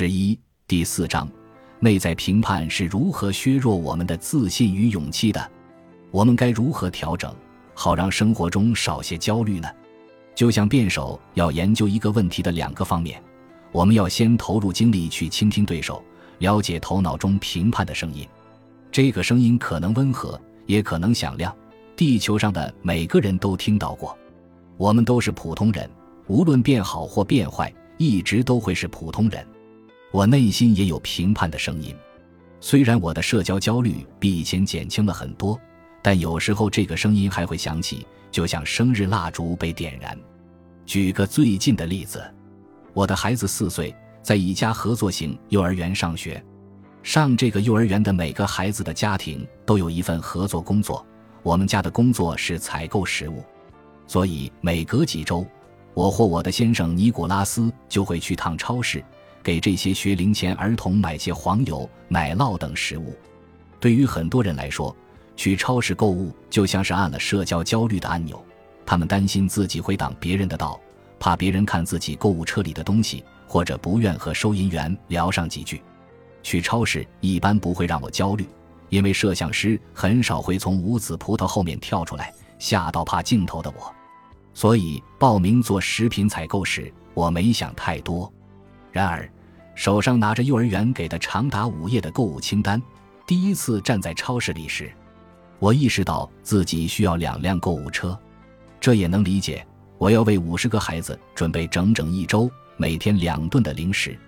十一第四章，内在评判是如何削弱我们的自信与勇气的？我们该如何调整，好让生活中少些焦虑呢？就像辩手要研究一个问题的两个方面，我们要先投入精力去倾听对手，了解头脑中评判的声音。这个声音可能温和，也可能响亮。地球上的每个人都听到过。我们都是普通人，无论变好或变坏，一直都会是普通人。我内心也有评判的声音，虽然我的社交焦虑比以前减轻了很多，但有时候这个声音还会响起，就像生日蜡烛被点燃。举个最近的例子，我的孩子四岁，在一家合作型幼儿园上学。上这个幼儿园的每个孩子的家庭都有一份合作工作，我们家的工作是采购食物，所以每隔几周，我或我的先生尼古拉斯就会去趟超市。给这些学龄前儿童买些黄油、奶酪等食物。对于很多人来说，去超市购物就像是按了社交焦虑的按钮。他们担心自己会挡别人的道，怕别人看自己购物车里的东西，或者不愿和收银员聊上几句。去超市一般不会让我焦虑，因为摄像师很少会从无籽葡萄后面跳出来吓到怕镜头的我。所以报名做食品采购时，我没想太多。然而。手上拿着幼儿园给的长达五页的购物清单，第一次站在超市里时，我意识到自己需要两辆购物车。这也能理解，我要为五十个孩子准备整整一周，每天两顿的零食。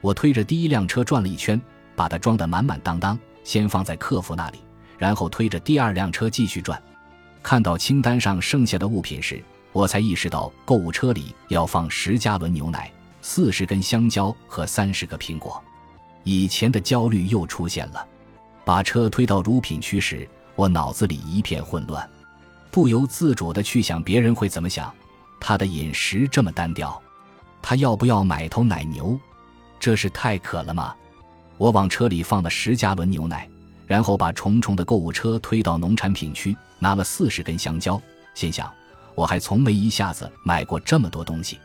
我推着第一辆车转了一圈，把它装得满满当当，先放在客服那里，然后推着第二辆车继续转。看到清单上剩下的物品时，我才意识到购物车里要放十加仑牛奶。四十根香蕉和三十个苹果，以前的焦虑又出现了。把车推到乳品区时，我脑子里一片混乱，不由自主地去想别人会怎么想。他的饮食这么单调，他要不要买头奶牛？这是太渴了吗？我往车里放了十加仑牛奶，然后把重重的购物车推到农产品区，拿了四十根香蕉，心想我还从没一下子买过这么多东西。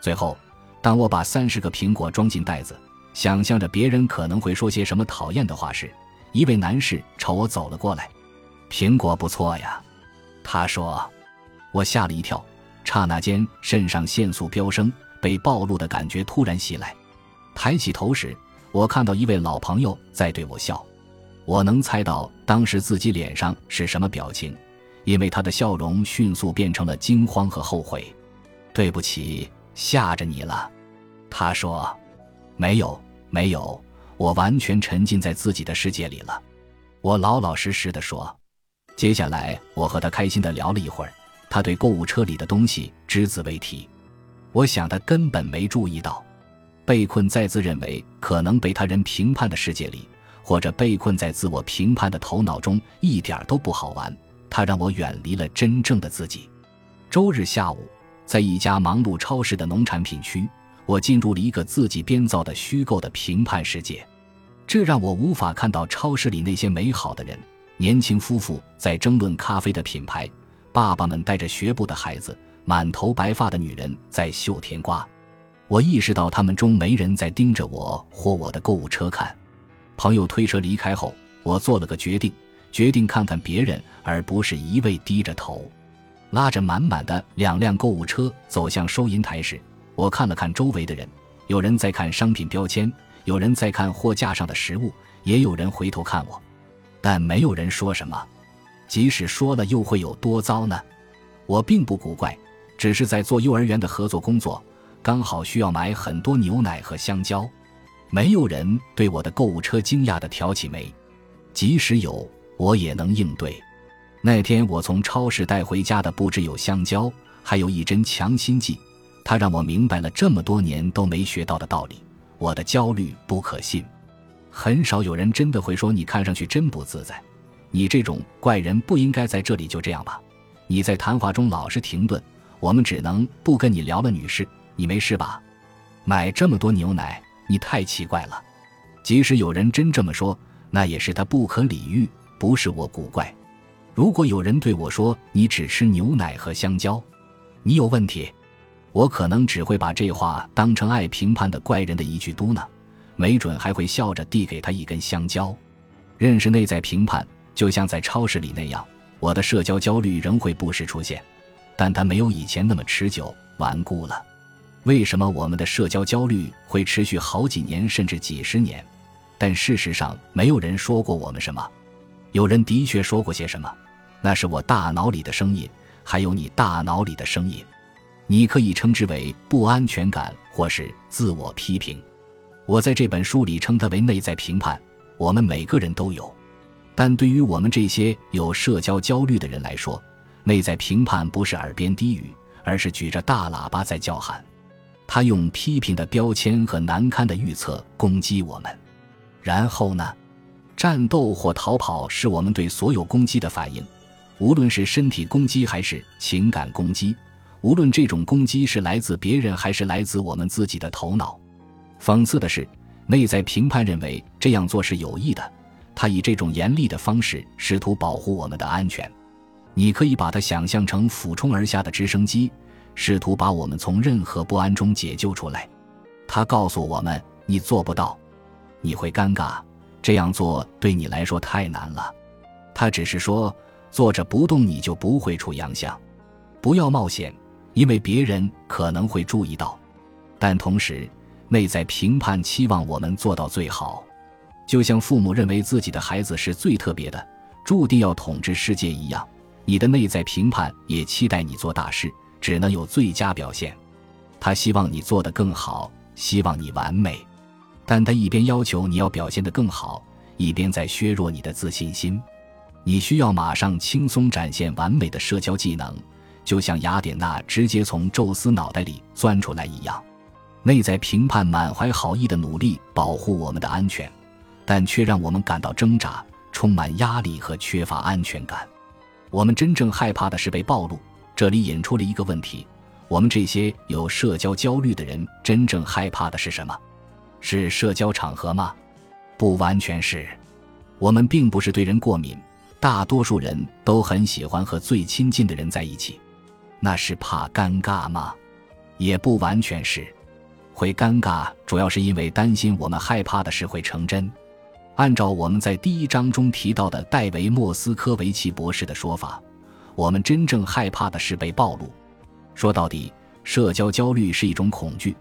最后。当我把三十个苹果装进袋子，想象着别人可能会说些什么讨厌的话时，一位男士朝我走了过来。“苹果不错呀。”他说。我吓了一跳，刹那间肾上腺素飙升，被暴露的感觉突然袭来。抬起头时，我看到一位老朋友在对我笑。我能猜到当时自己脸上是什么表情，因为他的笑容迅速变成了惊慌和后悔。对不起，吓着你了。他说：“没有，没有，我完全沉浸在自己的世界里了。”我老老实实的说。接下来，我和他开心的聊了一会儿。他对购物车里的东西只字未提。我想他根本没注意到，被困在自认为可能被他人评判的世界里，或者被困在自我评判的头脑中，一点都不好玩。他让我远离了真正的自己。周日下午，在一家忙碌超市的农产品区。我进入了一个自己编造的虚构的评判世界，这让我无法看到超市里那些美好的人：年轻夫妇在争论咖啡的品牌，爸爸们带着学步的孩子，满头白发的女人在绣甜瓜。我意识到他们中没人在盯着我或我的购物车看。朋友推车离开后，我做了个决定，决定看看别人，而不是一味低着头。拉着满满的两辆购物车走向收银台时。我看了看周围的人，有人在看商品标签，有人在看货架上的食物，也有人回头看我，但没有人说什么。即使说了，又会有多糟呢？我并不古怪，只是在做幼儿园的合作工作，刚好需要买很多牛奶和香蕉。没有人对我的购物车惊讶地挑起眉，即使有，我也能应对。那天我从超市带回家的不只有香蕉，还有一针强心剂。他让我明白了这么多年都没学到的道理。我的焦虑不可信，很少有人真的会说你看上去真不自在。你这种怪人不应该在这里。就这样吧，你在谈话中老是停顿，我们只能不跟你聊了。女士，你没事吧？买这么多牛奶，你太奇怪了。即使有人真这么说，那也是他不可理喻，不是我古怪。如果有人对我说你只吃牛奶和香蕉，你有问题。我可能只会把这话当成爱评判的怪人的一句嘟囔，没准还会笑着递给他一根香蕉。认识内在评判，就像在超市里那样，我的社交焦虑仍会不时出现，但它没有以前那么持久顽固了。为什么我们的社交焦虑会持续好几年甚至几十年？但事实上，没有人说过我们什么。有人的确说过些什么，那是我大脑里的声音，还有你大脑里的声音。你可以称之为不安全感，或是自我批评。我在这本书里称它为内在评判。我们每个人都有，但对于我们这些有社交焦虑的人来说，内在评判不是耳边低语，而是举着大喇叭在叫喊。他用批评的标签和难堪的预测攻击我们。然后呢？战斗或逃跑是我们对所有攻击的反应，无论是身体攻击还是情感攻击，无论这种攻击是来自别人还是来自我们自己的头脑。讽刺的是，内在评判认为这样做是有益的，他以这种严厉的方式试图保护我们的安全。你可以把它想象成俯冲而下的直升机，试图把我们从任何不安中解救出来。他告诉我们：“你做不到，你会尴尬。”这样做对你来说太难了，他只是说坐着不动你就不会出洋相，不要冒险，因为别人可能会注意到。但同时，内在评判期望我们做到最好，就像父母认为自己的孩子是最特别的，注定要统治世界一样，你的内在评判也期待你做大事，只能有最佳表现。他希望你做得更好，希望你完美。但他一边要求你要表现得更好，一边在削弱你的自信心。你需要马上轻松展现完美的社交技能，就像雅典娜直接从宙斯脑袋里钻出来一样。内在评判满怀好意的努力保护我们的安全，但却让我们感到挣扎、充满压力和缺乏安全感。我们真正害怕的是被暴露。这里引出了一个问题：我们这些有社交焦虑的人真正害怕的是什么？是社交场合吗？不完全是。我们并不是对人过敏，大多数人都很喜欢和最亲近的人在一起。那是怕尴尬吗？也不完全是。会尴尬，主要是因为担心我们害怕的事会成真。按照我们在第一章中提到的戴维·莫斯科维奇博士的说法，我们真正害怕的是被暴露。说到底，社交焦虑是一种恐惧。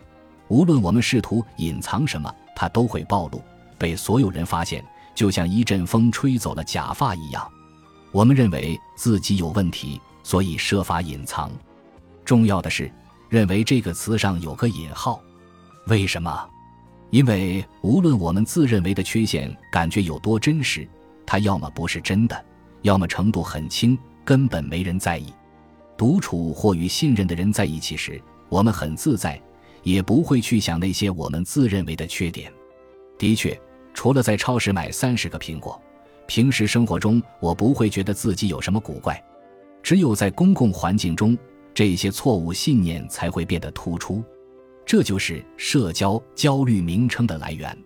无论我们试图隐藏什么，它都会暴露，被所有人发现，就像一阵风吹走了假发一样。我们认为自己有问题，所以设法隐藏。重要的是，认为这个词上有个引号。为什么？因为无论我们自认为的缺陷感觉有多真实，它要么不是真的，要么程度很轻，根本没人在意。独处或与信任的人在一起时，我们很自在。也不会去想那些我们自认为的缺点。的确，除了在超市买三十个苹果，平时生活中我不会觉得自己有什么古怪。只有在公共环境中，这些错误信念才会变得突出。这就是社交焦虑名称的来源。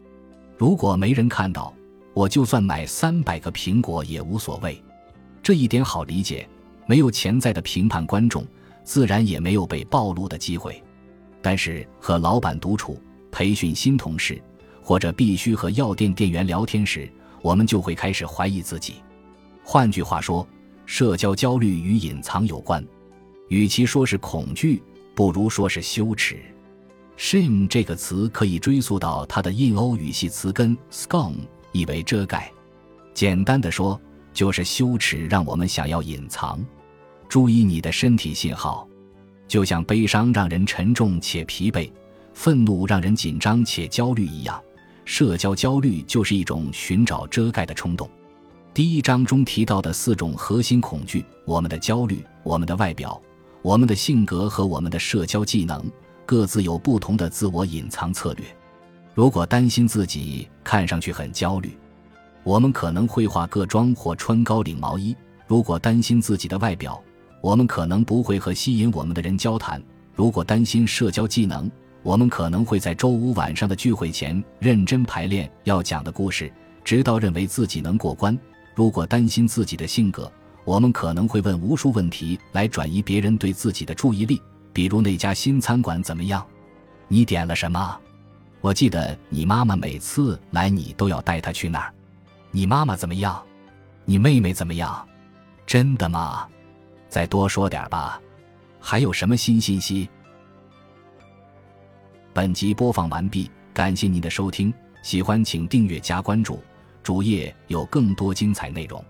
如果没人看到，我就算买三百个苹果也无所谓。这一点好理解，没有潜在的评判观众，自然也没有被暴露的机会。但是和老板独处、培训新同事，或者必须和药店店员聊天时，我们就会开始怀疑自己。换句话说，社交焦虑与隐藏有关。与其说是恐惧，不如说是羞耻。shame 这个词可以追溯到它的印欧语系词根 scum，意为遮盖。简单的说，就是羞耻让我们想要隐藏。注意你的身体信号。就像悲伤让人沉重且疲惫，愤怒让人紧张且焦虑一样，社交焦虑就是一种寻找遮盖的冲动。第一章中提到的四种核心恐惧：我们的焦虑、我们的外表、我们的性格和我们的社交技能，各自有不同的自我隐藏策略。如果担心自己看上去很焦虑，我们可能会化个妆或穿高领毛衣；如果担心自己的外表，我们可能不会和吸引我们的人交谈。如果担心社交技能，我们可能会在周五晚上的聚会前认真排练要讲的故事，直到认为自己能过关。如果担心自己的性格，我们可能会问无数问题来转移别人对自己的注意力，比如那家新餐馆怎么样？你点了什么？我记得你妈妈每次来，你都要带她去那儿。你妈妈怎么样？你妹妹怎么样？真的吗？再多说点吧。还有什么新信息？本集播放完毕，感谢您的收听。喜欢请订阅加关注，主页有更多精彩内容。